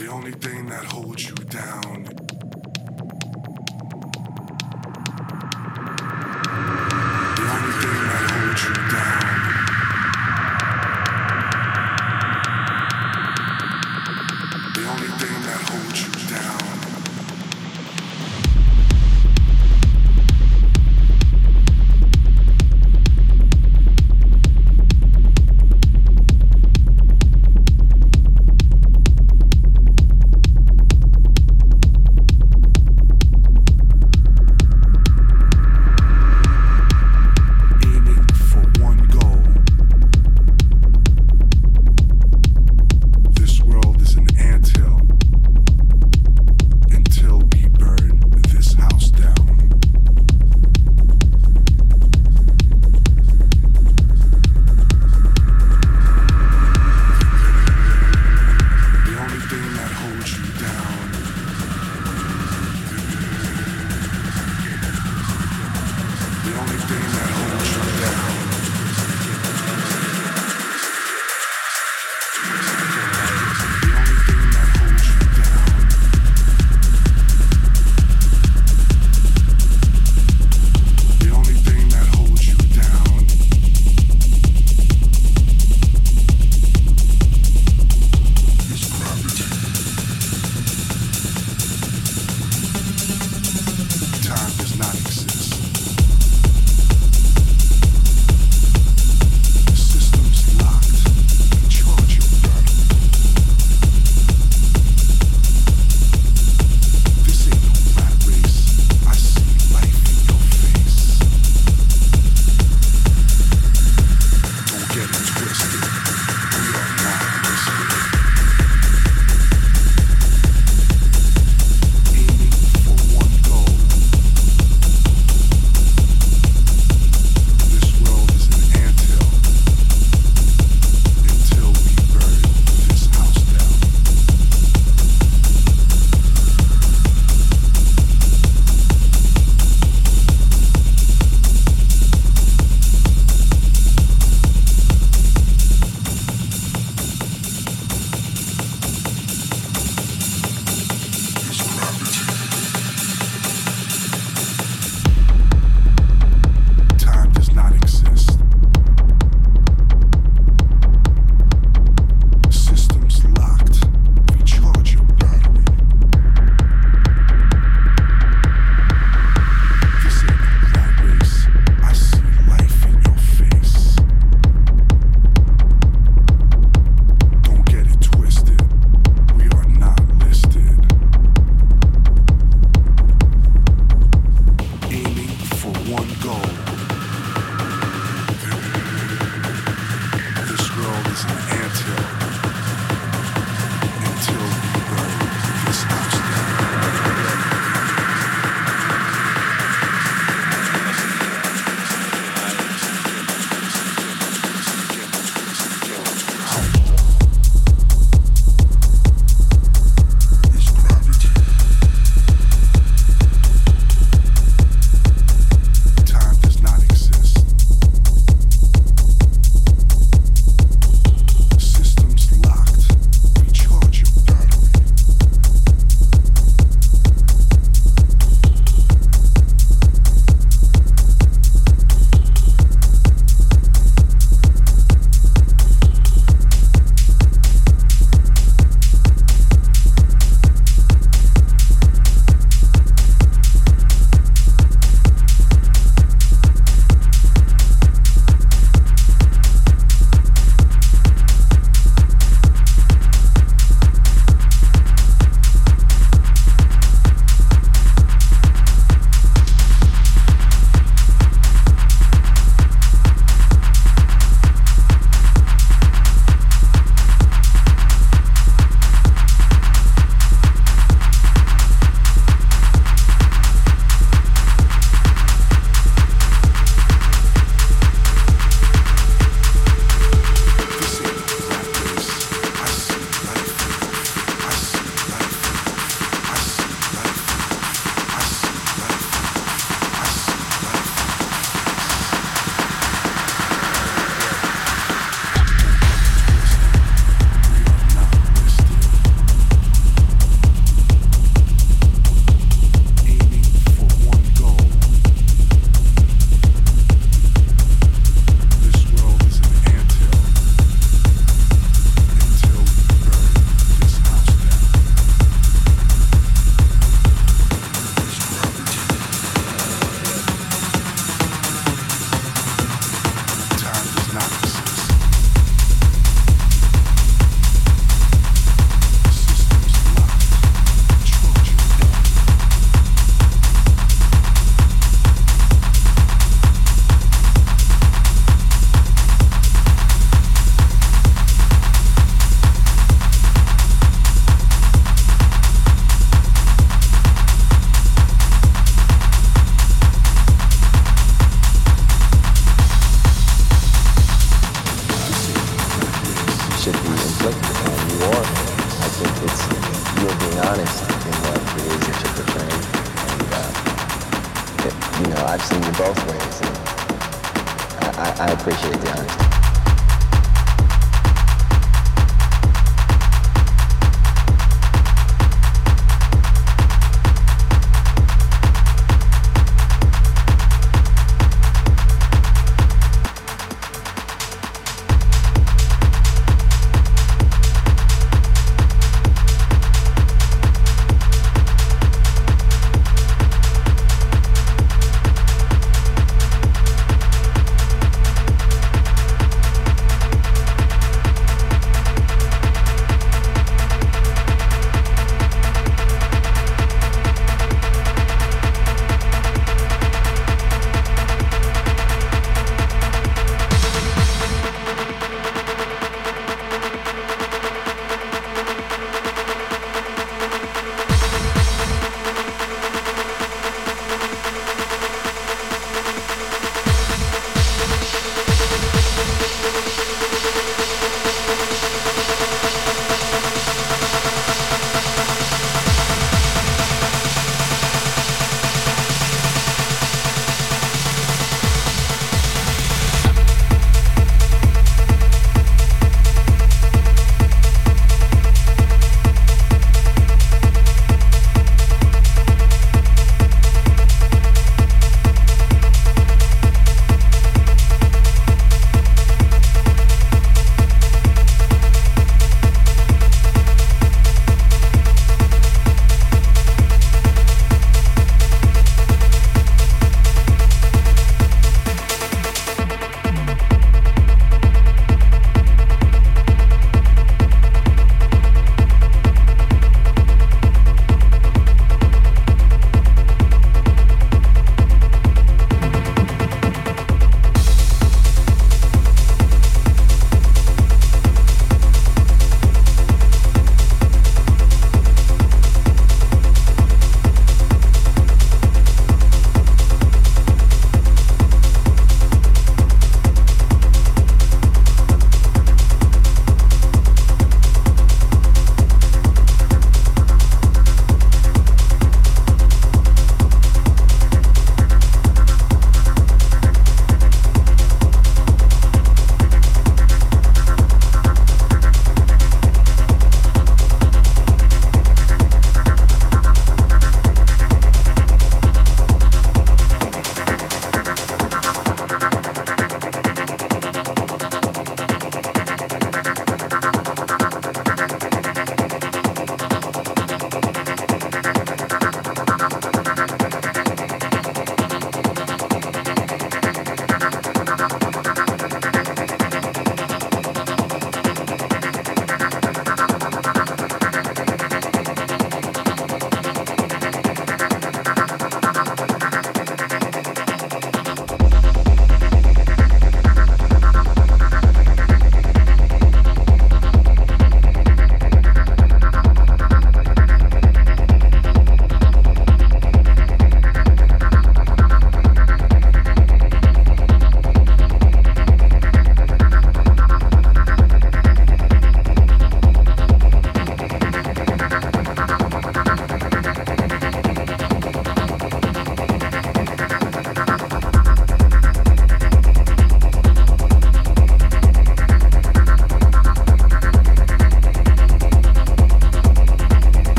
The only thing that holds you down. The only thing that holds you down.